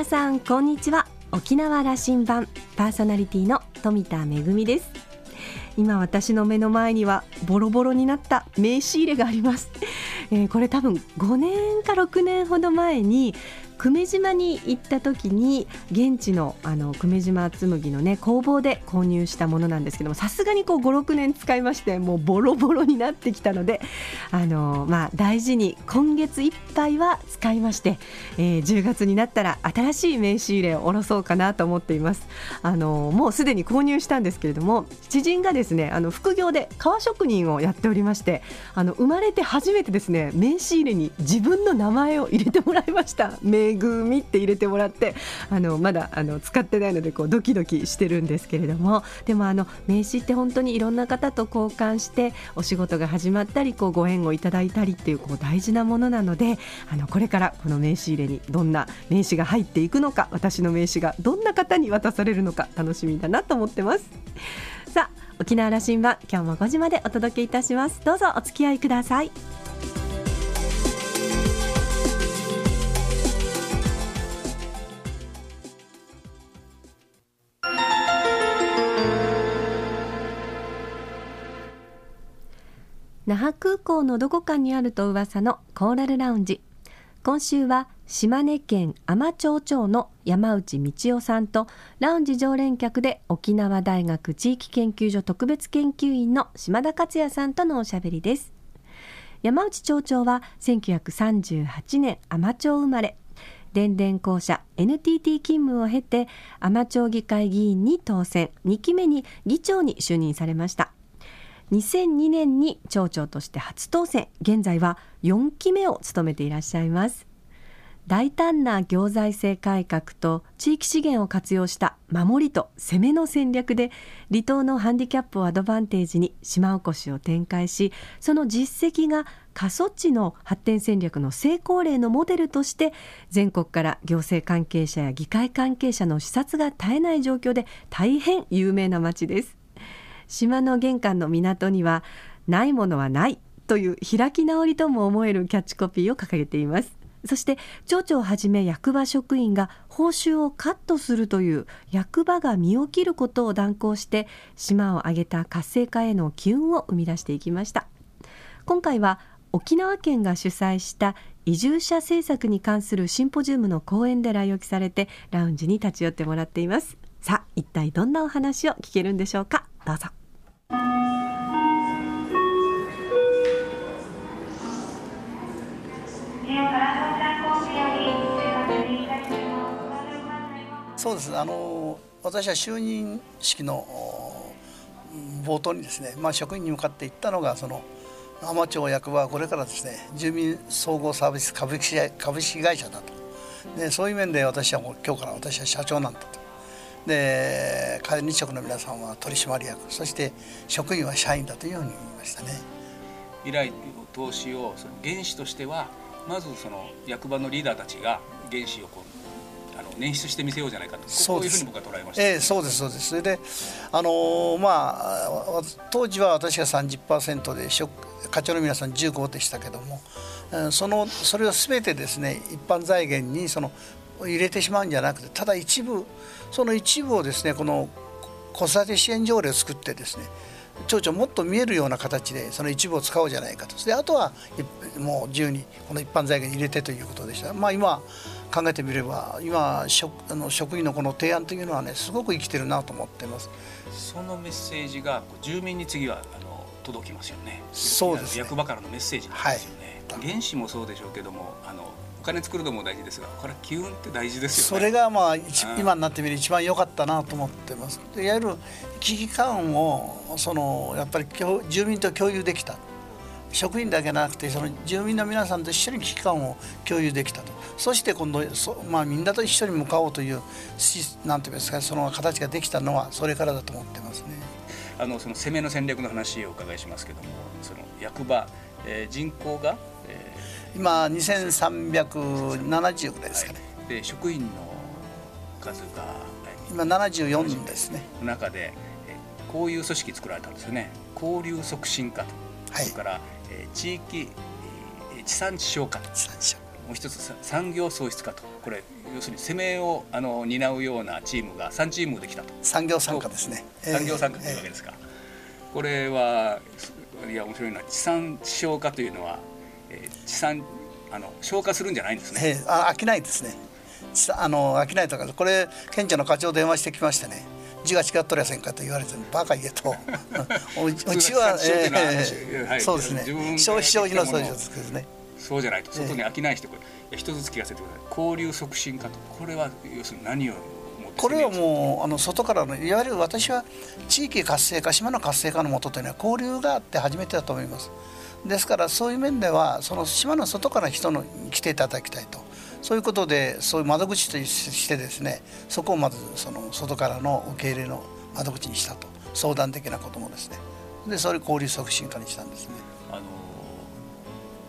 皆さんこんにちは。沖縄羅針盤パーソナリティの富田恵です。今私の目の前にはボロボロになった名刺入れがあります、えー、これ多分5年か6年ほど前に久米島に行った時に現地のあの久米島紬のね工房で購入したものなんですけどもさすがにこう56年使いましてもうボロボロになってきたのであの、まあ、大事に今月いっぱいは使いまして、えー、10月になったら新しい名刺入れを下ろそうかなと思っています。あのもうすでに購入したんですけれども知人がですねあの副業で革職人をやっておりましてあの生まれて初めてですね名刺入れに自分の名前を入れてもらいました。名めぐみって入れてもらってあのまだあの使ってないのでこうドキドキしてるんですけれどもでもあの名刺って本当にいろんな方と交換してお仕事が始まったりこうご縁をいただいたりっていうこう大事なものなのであのこれからこの名刺入れにどんな名刺が入っていくのか私の名刺がどんな方に渡されるのか楽しみだなと思ってます。さあ沖縄羅針盤今日も5時までお届けいたしますどうぞお付き合いください那覇空港のどこかにあると噂のコーラルラウンジ。今週は島根県海士町長の山内道夫さんとラウンジ常連客で沖縄大学地域研究所特別研究員の島田克也さんとのおしゃべりです。山内町長は1938年海士町生まれ。電電公社 NTT 勤務を経て海士町議会議員に当選。2期目に議長に就任されました。2002年に町長として初当選。現在は4期目を務めていらっしゃいます。大胆な行財政改革と地域資源を活用した守りと攻めの戦略で離島のハンディキャップをアドバンテージに島おこしを展開しその実績が過疎地の発展戦略の成功例のモデルとして全国から行政関係者や議会関係者の視察が絶えない状況で大変有名な町です。島の玄関の港にはないものはないという開き直りとも思えるキャッチコピーを掲げています。そして町長をはじめ役場職員が報酬をカットするという役場が身を切ることを断行して島を挙げた活性化への機運を生み出していきました。今回は沖縄県が主催した移住者政策に関するシンポジウムの講演で来沖されてラウンジに立ち寄ってもらっています。さあ一体どんなお話を聞けるんでしょうか。どうぞ。そうです。あの私は就任式の冒頭にですね、まあ、職員に向かって言ったのがその海士町役場はこれからですね住民総合サービス株式株式会社だと。でそういう面で私はもう今日から私は社長なんだと。で管理職の皆さんは取締役そして職員は社員だというように言いましたね。依頼投資をその原資としてはまずその役場のリーダーたちが原資をこうあの捻出してみせようじゃないかとこういうふうに僕は捉えました、えー、そうですそうです。それであのー、まあ当時は私が30%で課長の皆さん15でしたけどもそのそれを全てですね一般財源にその入れてしまうんじゃなくてただ一部その一部をですねこの子育て支援条例を作ってですね町長もっと見えるような形でその一部を使おうじゃないかと。であとはもう自由にこの一般財源に入れてということでした。まあ今考えてみれば今職あの職員のこの提案というのはねすごく生きてるなと思ってます。そのメッセージが住民に次はあの届きますよね。そうです、ね、役場からのメッセージなんですよね、はい、原資もそうでしょうけどもあのお金作るのも大事ですがこれ機運って大事ですよね。それがまあ、今になってみる一番良かったなと思ってます。でいわゆる危機感をそのやっぱり住民と共有できた。職員だけじゃなくてその住民の皆さんと一緒に危機感を共有できたと。そして今度そ、まあ、みんなと一緒に向かおうというなんていうんですかその形ができたのはそれからだと思ってますね。あのその攻めの戦略の話をお伺いしますけどもその役場、えー、人口が今2370ぐらいですかね、はい、で職員の数が今74人ですね。中でこういう組織作られたんですよね。交流促進課と、はい、それから、え地域地産地消課と。もう一つ産業創出化と。これ要するに攻めをあの担うようなチームが3チームできたと。産業参加ですね。産業参加というわけですか、えー、これはいや面白いのは地産地消化というのは、えー、地産あの消化するんじゃないんですね、えー、あ飽きないですね。あの飽きないとかこれ県庁の課長電話してきましてね。字が違っとりゃせんかと言われてバカ言えと。うちは、えー、そうですね。消費消費のそうですね。そうじゃないと外に飽きない人これ一つずつ聞かせてください。交流促進化とこれは要するに何をこれはもうあの外からのいわゆる私は地域活性化島の活性化のもとというのは交流があって初めてだと思いますですからそういう面ではその島の外から人の来ていただきたいと。そういうことでそういう窓口としてですねそこをまずその外からの受け入れの窓口にしたと。相談的なこともですね。でそれ交流促進化にしたんですね。あの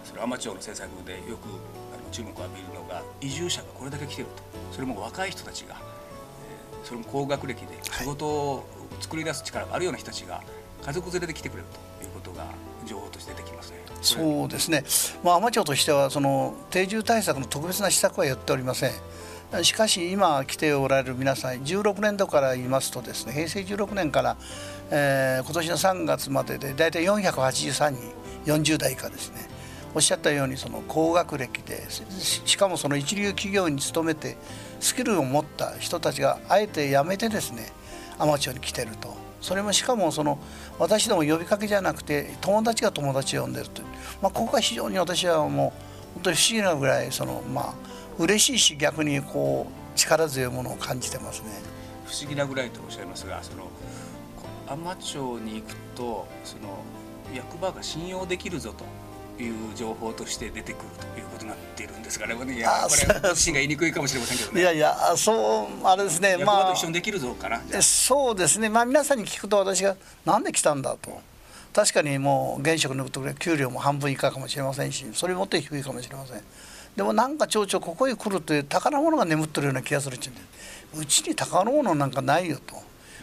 それ海士町の政策でよくあの注目を浴びるのが移住者がこれだけ来てると。それも若い人たちが、えー、それも高学歴で仕事を作り出す力があるような人たちが家族連れで来てくれるということが情報として出てきますね。そうですね、まあ、海士町としてはその定住対策の特別な施策はやっておりません。しかし今来ておられる皆さん16年度から言いますとですね平成16年から、えー、今年の3月までで大体483人40代以下ですねおっしゃったようにその高学歴でしかもその一流企業に勤めてスキルを持った人たちがあえて辞めてですね海士町に来てるとそれもしかもその私ども呼びかけじゃなくて友達が友達を呼んでるという、まあ、ここが非常に私はもう本当に不思議なぐらいそのまあ嬉しいし逆にこう力強いものを感じてますね。不思議なぐらいとおっしゃいますがその海士町に行くとその役場が信用できるぞという情報として出てくるということになっているんですがね、いやこれ私が言いにくいかもしれませんけどね。いやいやそうあれですねまあ一緒にできるぞかな。そうですねまあ皆さんに聞くと私がなんで来たんだと。確かにもう現職抜くと給料も半分以下かもしれませんしそれもっと低いかもしれませんでもなんか町長ここへ来るという宝物が眠ってるような気がするっちゅうんでうちに宝物なんかないよと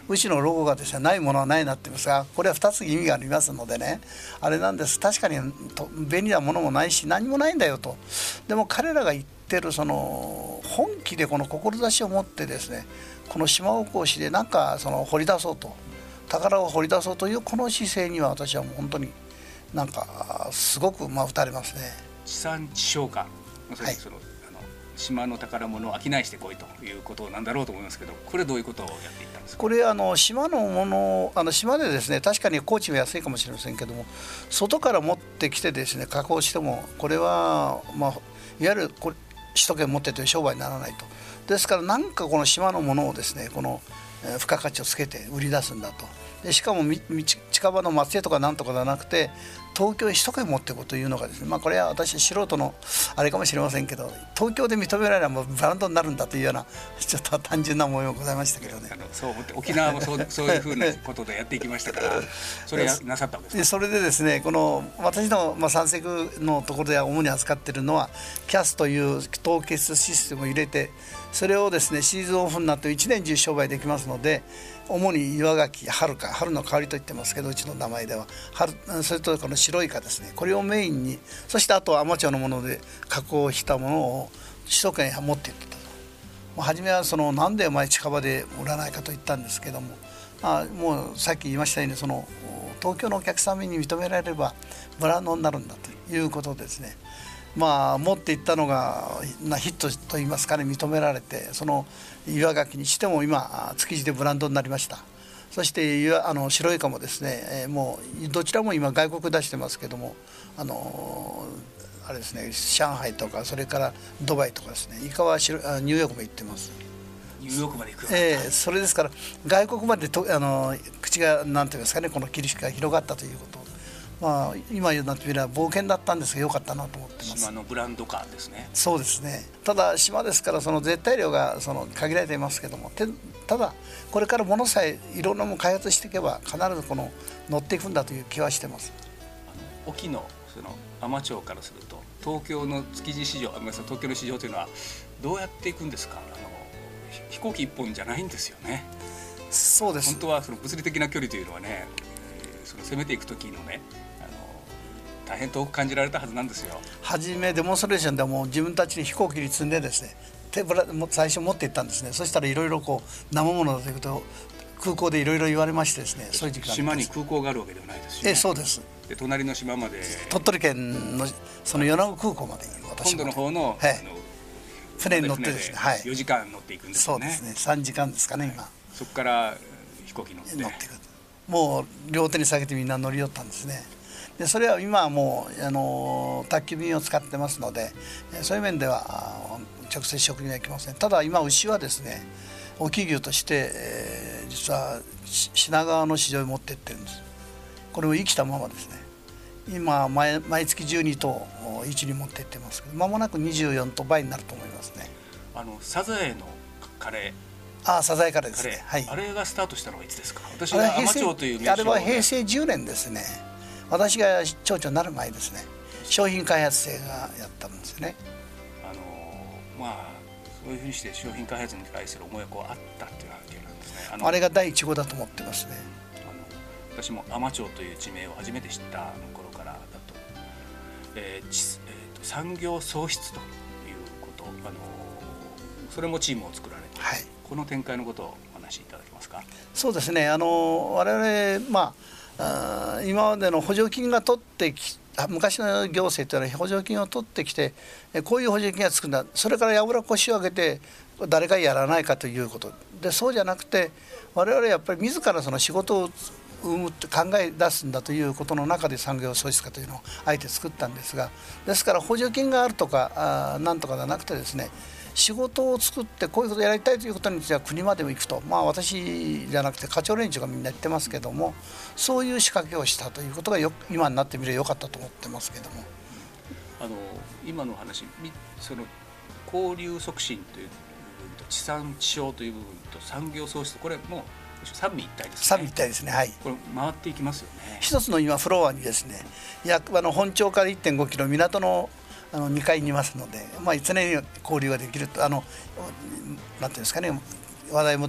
うちのロゴがですねないものはないなって言いますがこれは2つ意味がありますのでねあれなんです。確かに便利なものもないし何もないんだよと。でも彼らが言ってるその本気でこの志を持ってですねこの島おこしでなんかその掘り出そうと。宝を掘り出そうというこの姿勢には私はもう本当になんかすごくまあ打たれますね。地産地消化はい、その島の宝物を商いしてこいということなんだろうと思いますけどこれどういうことをやっていったんですこれあの島のものあの島でですね確かに高知は安いかもしれませんけども外から持ってきてですね加工してもこれは、まあ、いわゆるこれ首都圏持ってという商売にならないと。ですから何かこの島のものをですねこの付加価値をつけて売り出すんだと。でしかも近場の松江とかなんとかではなくて東京へ一回持っていこうというのがですね、まあ、これは私素人のあれかもしれませんけど東京で認められればブランドになるんだというようなちょっと単純な模様ございましたけどね。そう沖縄もそう そういうふうなことでやっていきましたからそれなさったわけですそれでですねこの私の、まあ、三石のところでは主に扱っているのは CAS という凍結システムを入れてそれをですねシーズンオフになって1年中商売できますので主に岩ガキ春か春の香りと言ってますけどうちの名前では春それとこの白イカですね。これをメインにそしてあとは海士町のもので加工したものを首都圏へ持っていったと。初めはそのなんでお前近場で売らないかと言ったんですけどもあもうさっき言いましたようにその東京のお客様に認められればブランドになるんだということですね。まあ持っていったのがヒットといいますかね認められてその岩ガキにしても今築地でブランドになりました。そしてあの白イカもですね、えー、もうどちらも今外国出してますけどもあのあれですね上海とかそれからドバイとかですね。イカは白ニューヨークも行ってます。ニューヨークまで行くえー、それですから外国までとあの口がなんていうんですかねこの切りが広がったということまあ、今言うなってみれば冒険だったんですが良かったなと思ってます。島のブランドカーですね。そうですね。ただ島ですからその絶対量がその限られていますけどもただこれからものさえいろんなもの開発していけば必ずこの乗っていくんだという気はしてます。沖のその海士町からすると東京の築地市場ごめんなさい東京の市場というのはどうやっていくんですか？あの飛行機一本じゃないんですよね。そうです。本当はその物理的な距離というのはね攻めていく時のね大変遠く感じられたはずなんですよ。初めデモンストレーションでも自分たちに飛行機に積んでですね手ぶらも最初持って行ったんですね。そしたらいろいろこう生ものだということを空港でいろいろ言われましてですねそういう時間島に空港があるわけではないですし、ね、えそうです。で隣の島まで。鳥取県のその米子空港まで私本土の方の,、はい、船に乗ってですね、はい、4時間乗っていくんですよね。そうですね。3時間ですかね今。そこから飛行機乗って。乗っていくもう両手に下げてみんな乗り寄ったんですね。でそれは今はもうあの宅急便を使ってますのでそういう面では直接食にはいきません。ただ今牛はですね大きい牛として、えー、実は品川の市場に持ってってるんです。これを生きたままですね。今毎毎月12頭市に持ってってますけど間もなく24頭倍になると思いますね。あのサザエのカレー。ああサザエカレーですね、はい、あれがスタートしたのはいつですか？私は天町というあれは平成10年ですね。私が町長になる前ですね。商品開発生がやったんですね。あのまあそういうふうにして商品開発に対する思いがこうあったっていうわけなんですね。あれが第一号だと思ってますね。あの私も海士町という地名を初めて知った頃からだと,、えーえーと、産業創出ということあのそれもチームを作られて、はい、この展開のことをお話しいただけますか？そうですね。あの我々まああ今までの補助金が取ってき昔の行政というのは補助金を取ってきてこういう補助金がつくんだ。それからやぶら腰を上げて誰かやらないかということ。でそうじゃなくて我々はやっぱり自らその仕事を生むって考え出すんだということの中で産業創出化というのをあえて作ったんですがですから補助金があるとかあなんとかじゃなくてですね仕事を作ってこういうことをやりたいということについては国までも行くとまあ私じゃなくて課長連中がみんな言ってますけどもそういう仕掛けをしたということがよ今になってみればよかったと思ってますけども。あの今の話その交流促進という部分と地産地消という部分と産業創出これも三位一体ですね。三位一体ですね。はい。これ回っていきますよね。一つの今フロアにですね、役場の本庁から1.5キロ港のあの2階にいますので、まあ、常に交流ができるとあのなんていうんですかね話題も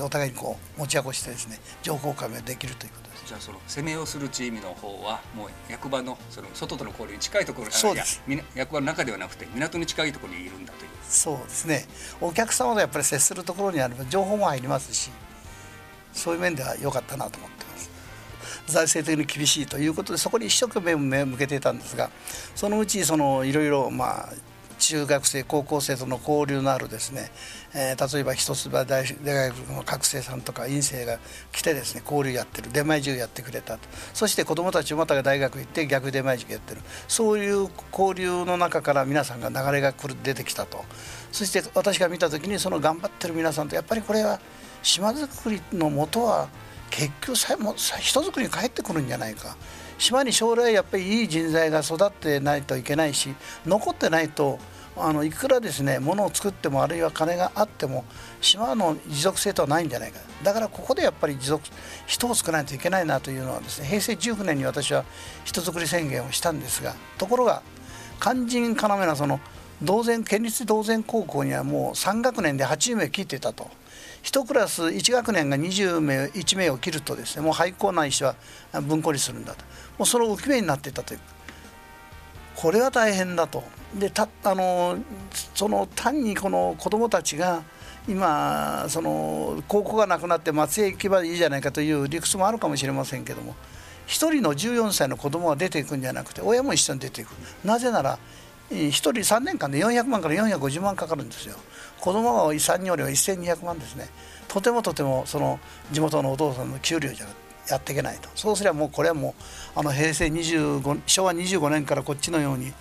お互いにこう持ち起こしてですね情報交換ができるということです。じゃあその攻めをするチームの方はもう役場のその外との交流に近いところそうです。役場の中ではなくて港に近いところにいるんだという。そうですねお客様とやっぱり接するところにあれば情報も入りますしそういう面では良かったなと思って財政的に厳しいということでそこに一生懸命目を向けていたんですがそのうちそのいろいろまあ中学生高校生との交流のあるですね、えー、例えば一橋大大学の学生さんとか院生が来てですね交流やってる出前授業やってくれたと。そして子どもたちもまた大学行って逆出前授業やってる。そういう交流の中から皆さんが流れが来る出てきたと。そして私が見た時にその頑張ってる皆さんとやっぱりこれは島づくりのもとは結局さも人づくりに帰ってくるんじゃないか島に将来やっぱりいい人材が育ってないといけないし残ってないとあのいくらですね物を作ってもあるいは金があっても島の持続性とはないんじゃないかだからここでやっぱり持続人を作らないといけないなというのはですね平成19年に私は人づくり宣言をしたんですがところが肝心要なその同然県立同然高校にはもう3学年で80名切っていたと。1クラス1学年が20名1名を切るとですねもう廃校ないしは分校にするんだと。もうその浮き目になっていたという。これは大変だと。でたあのその単にこの子どもたちが今その高校がなくなって松江行けばいいじゃないかという理屈もあるかもしれませんけども1人の14歳の子供が出ていくんじゃなくて親も一緒に出ていく。なぜなら1人3年間で400万から450万かかるんですよ。子供が3人よりは1200万ですね。とてもとてもその地元のお父さんの給料じゃやっていけないと。そうすればもうこれはもうあの平成25昭和25年からこっちのように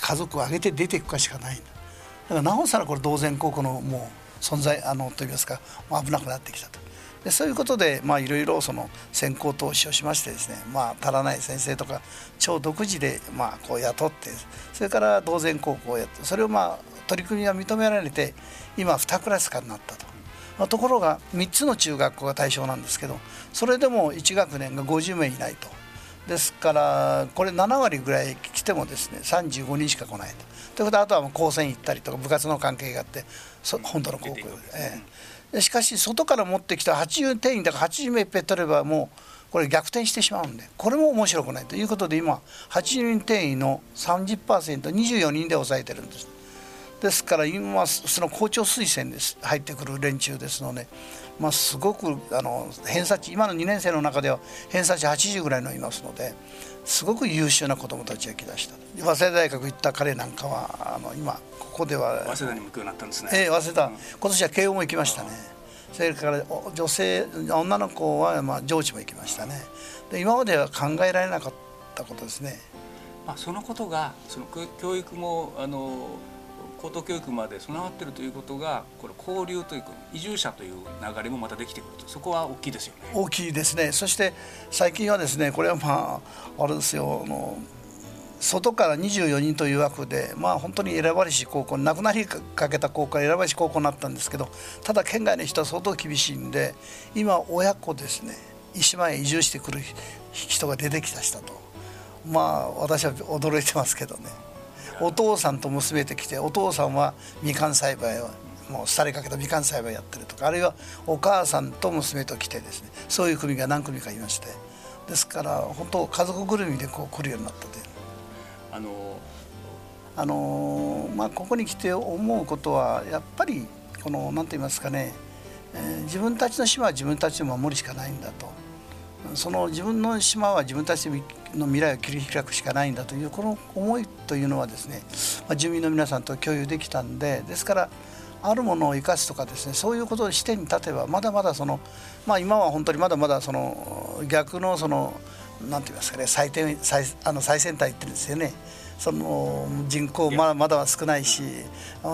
家族を挙げて出ていくかしかないだ。からなおさらこれ同然高校のもう存在あのといいますか危なくなってきたと。でそういうことでいろいろ先行投資をしましてですね、まあ、足らない先生とか超独自でまあこう雇ってそれから同然高校をやってそれをまあ取り組みが認められて今2クラス化になったと。ところが3つの中学校が対象なんですけどそれでも1学年が50名いないと。ですからこれ7割ぐらい来てもですね35人しか来ないと。ということであとはもう高専行ったりとか部活の関係があって本土の高校で、ええ、しかし外から持ってきた80定員だから80名ペットればもうこれ逆転してしまうんでこれも面白くないということで今80人定員の 30%24 人で抑えてるんですですから今その校長推薦です。入ってくる連中ですので、まあ、すごくあの偏差値今の2年生の中では偏差値80ぐらいのいますのですごく優秀な子どもたちが来だした。早稲田大学行った彼なんかはあの今ここでは早稲田にも行くようになったんですね。ええ早稲田、うん、今年は慶応も行きましたね。それから女性女の子はまあ上智も行きましたね。で今までは考えられなかったことですね。まあそのことがその教育もあの高等教育まで備わっているということがこれ交流というか移住者という流れもまたできてくると。そこは大きいですよね。大きいですね。そして最近はですねこれはまああれですよあの外から24人という枠で、まあ、本当に選ばれし高校亡くなりかけた高校から選ばれし高校になったんですけどただ県外の人は相当厳しいんで今親子ですね石間へ移住してくる人が出てきたしたとまあ私は驚いてますけどね。お父さんと娘で来てお父さんはみかん栽培をもう廃れかけたみかん栽培やってるとかあるいはお母さんと娘と来てですねそういう組が何組かいましてですから本当家族ぐるみでこう来るようになったという。あのあのまあ、ここに来て思うことはやっぱりこの何て言いますかね、えー、自分たちの島は自分たちで守るしかないんだとその自分の島は自分たちの未来を切り開くしかないんだというこの思いというのはですね、まあ、住民の皆さんと共有できたんでですからあるものを生かすとかですねそういうことを視点に立てばまだまだその、まあ、今は本当にまだまだその逆のそのなんて言いますかね最低最あの最先端行ってるんですよね。その人口まだまだは少ないし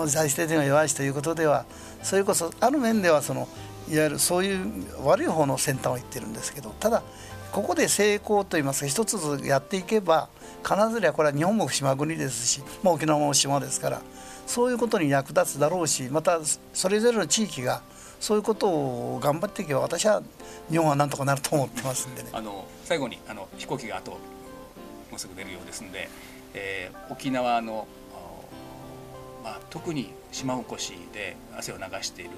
財政的には弱いしということではそれこそある面ではそのいわゆるそういう悪い方の先端を言ってるんですけどただここで成功といいますか一つずつやっていけば必ずやこれは日本も島国ですし、まあ、沖縄も島ですからそういうことに役立つだろうしまたそれぞれの地域がそういうことを頑張っていけば私は日本はなんとかなると思ってますんでね。あの最後にあの飛行機があともうすぐ出るようですので、えー、沖縄の、まあ、特に島おこしで汗を流している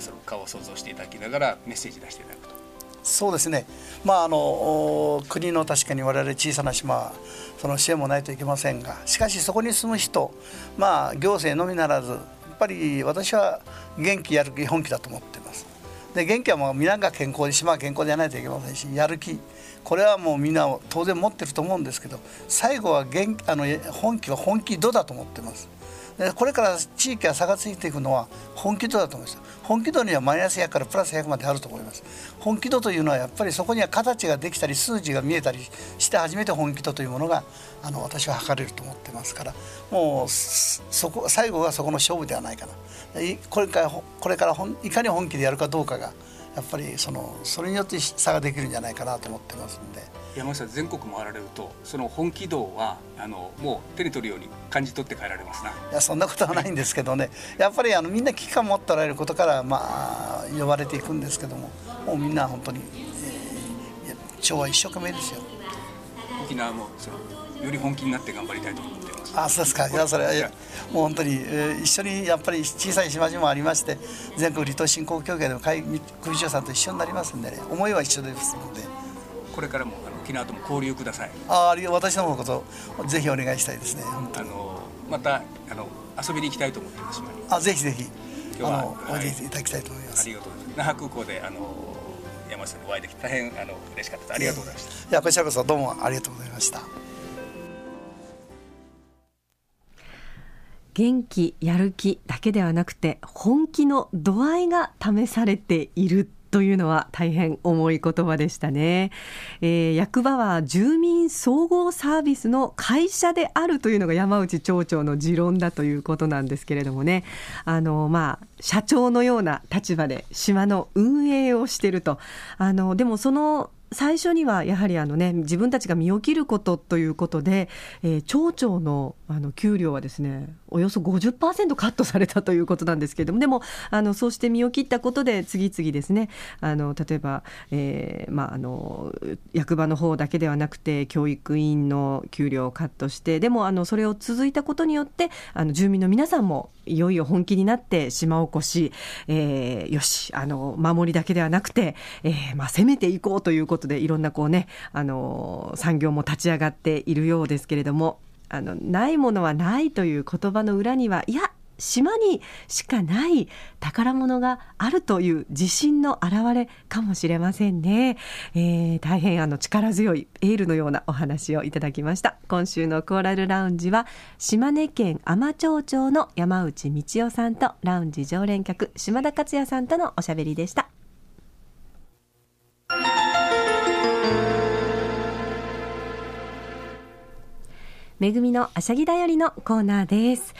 その顔を想像していただきながらメッセージ出していただくと。そうですね、まあ、あの国の確かに我々小さな島その支援もないといけませんがしかしそこに住む人、まあ、行政のみならずやっぱり私は元気やる気本気だと思ってます。で元気はもう皆が健康で島は健康でやらないといけませんしやる気これはもうみんな当然持ってると思うんですけど最後は元あの本気は本気度だと思ってます。これから地域が差がついていくのは本気度だと思います。本気度にはマイナス100からプラス100まであると思います。本気度というのはやっぱりそこには形ができたり数字が見えたりして初めて本気度というものがあの私は測れると思ってますからもうそこ最後がそこの勝負ではないかな。これからこれからいかに本気でやるかどうかがやっぱりそのそれによって差ができるんじゃないかなと思ってますんで。山下全国回られるとその本気度はあのもう手に取るように感じ取って帰られますな。いやそんなことはないんですけどね。やっぱりあのみんな危機感持っておられることからまあ呼ばれていくんですけどももうみんな本当に、えー、昭和一生懸命ですよ。沖縄もそのより本気になって頑張りたいと思ってます。あそうですか。いやそれはもう本当に、えー、一緒にやっぱり小さい島々もありまして全国離島振興協会でも会組長さんと一緒になりますんでね。思いは一緒ですので。これからも沖縄とも交流くださいああ私の方こそぜひお願いしたいですね。あのまたあの遊びに行きたいと思ってます。あぜひぜひ今日はおいでいただきたいと思います、ありがとうございます。那覇空港であの山下にお会いできて大変あの嬉しかった。ですありがとうございました。いやこちらこそどうもありがとうございました。元気やる気だけではなくて本気の度合いが試されているというのは大変重い言葉でしたね、えー、役場は住民総合サービスの会社であるというのが山内町長の持論だということなんですけれどもね。あのまあ社長のような立場で島の運営をしていると。あのでもその最初にはやはりあの、ね、自分たちが身を切ることということで、えー、町長のあの給料はですねおよそ50%カットされたということなんですけれどもでもあのそうして身を切ったことで次々ですねあの例えば、えーまあ、あの役場の方だけではなくて教育委員の給料をカットしてでもあのそれを続いたことによってあの住民の皆さんもいよいよ本気になって島おこし、えー、よしあの守りだけではなくて、えーまあ、攻めていこうということことでいろんなこう、ね、あの産業も立ち上がっているようですけれどもあのないものはないという言葉の裏にはいや島にしかない宝物があるという自信の表れかもしれませんね、えー、大変あの力強いエールのようなお話をいただきました。今週のコーラルラウンジは島根県海士町の山内道夫さんとラウンジ常連客島田克也さんとのおしゃべりでした。めぐみのあしゃぎだよりのコーナーです。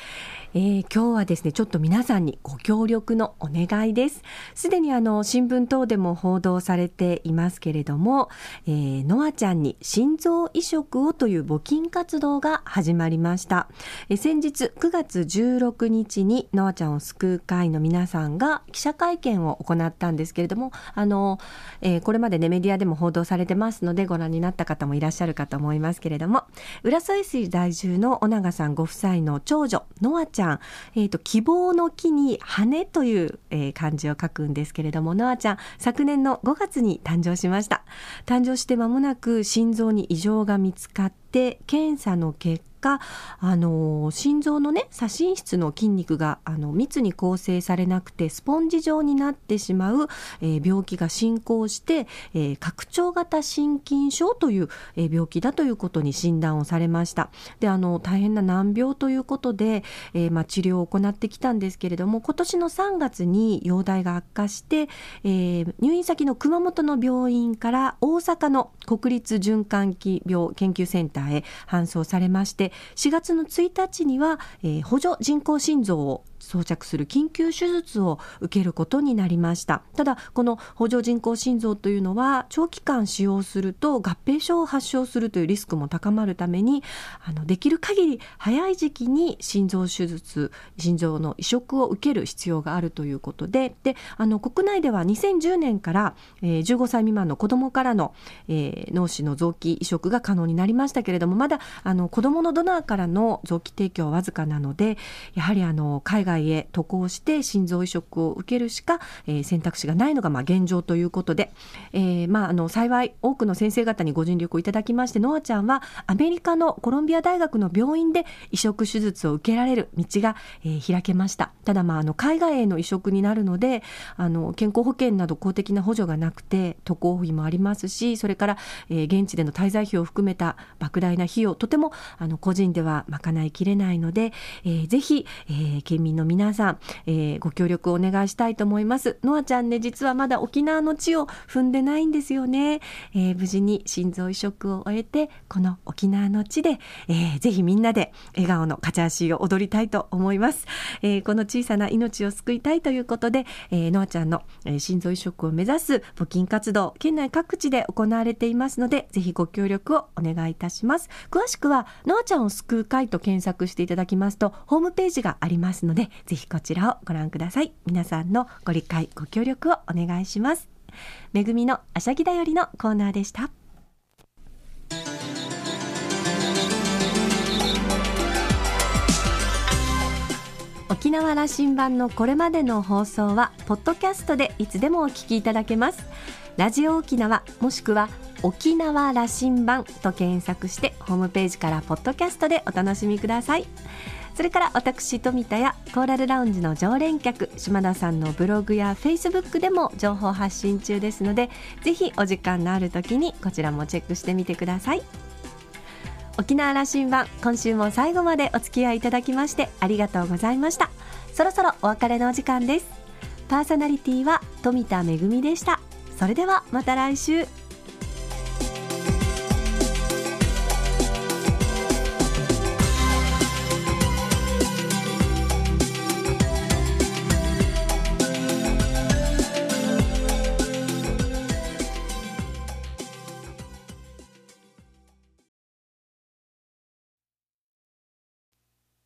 えー、今日はですねちょっと皆さんにご協力のお願いです。すでにあの新聞等でも報道されていますけれども、えー、ノアちゃんに心臓移植をという募金活動が始まりました、えー、先日9月16日にノアちゃんを救う会の皆さんが記者会見を行ったんですけれどもあの、えー、これまでねメディアでも報道されてますのでご覧になった方もいらっしゃるかと思いますけれども浦添市在住の尾長さんご夫妻の長女ノアちゃんん、えーと、希望の木に羽という、えー、漢字を書くんですけれどもノアちゃん昨年の5月に誕生しました。誕生して間もなく心臓に異常が見つかって検査の結果あの心臓のね左心室の筋肉があの密に構成されなくてスポンジ状になってしまう、えー、病気が進行して、えー、拡張型心筋症という、えー、病気だということに診断をされました。であの大変な難病ということで、えま、治療を行ってきたんですけれども今年の3月に容体が悪化して、え、入院先の熊本の病院から大阪の国立循環器病研究センターへ搬送されまして4月の1日には、えー、補助人工心臓を装着する緊急手術を受けることになりました。ただこの補助人工心臓というのは長期間使用すると合併症を発症するというリスクも高まるためにあのできる限り早い時期に心臓手術心臓の移植を受ける必要があるということでであの国内では2010年から、えー、15歳未満の子どもからの、えー、脳死の臓器移植が可能になりましたけれどもまだあの子どものドナーからの臓器提供はわずかなのでやはりあの海外外へ渡航して心臓移植を受けるしか、えー、選択肢がないのがまあ現状ということで、えー、まああの幸い多くの先生方にご尽力をいただきましてノアちゃんはアメリカのコロンビア大学の病院で移植手術を受けられる道が、えー、開けました。ただまああの海外への移植になるのであの健康保険など公的な補助がなくて渡航費もありますしそれから、えー、現地での滞在費を含めた莫大な費用とてもあの個人では賄いきれないので、えー、ぜひ、えー、県民の皆さん、えー、ご協力をお願いしたいと思います。のあちゃんね、実はまだ沖縄の地を踏んでないんですよね。えー、無事に心臓移植を終えて、この沖縄の地で、えー、ぜひみんなで笑顔のカチャーシーを踊りたいと思います。えー、この小さな命を救いたいということで、えー、のあちゃんの、えー、心臓移植を目指す募金活動、県内各地で行われていますので、ぜひご協力をお願いいたします。詳しくは、のあちゃんを救う会と検索していただきますと、ホームページがありますのでで、ぜひこちらをご覧ください。皆さんのご理解ご協力をお願いします。めぐみのあしゃぎだよりのコーナーでした。沖縄羅針盤のこれまでの放送はポッドキャストでいつでもお聞きいただけます。ラジオ沖縄もしくは沖縄羅針盤と検索してホームページからポッドキャストでお楽しみください。それから私富田やコーラルラウンジの常連客島田さんのブログやフェイスブックでも情報発信中ですのでぜひお時間のある時にこちらもチェックしてみてください。沖縄羅針盤今週も最後までお付き合いいただきましてありがとうございました。そろそろお別れのお時間です。パーソナリティは富田恵でした。それではまた来週。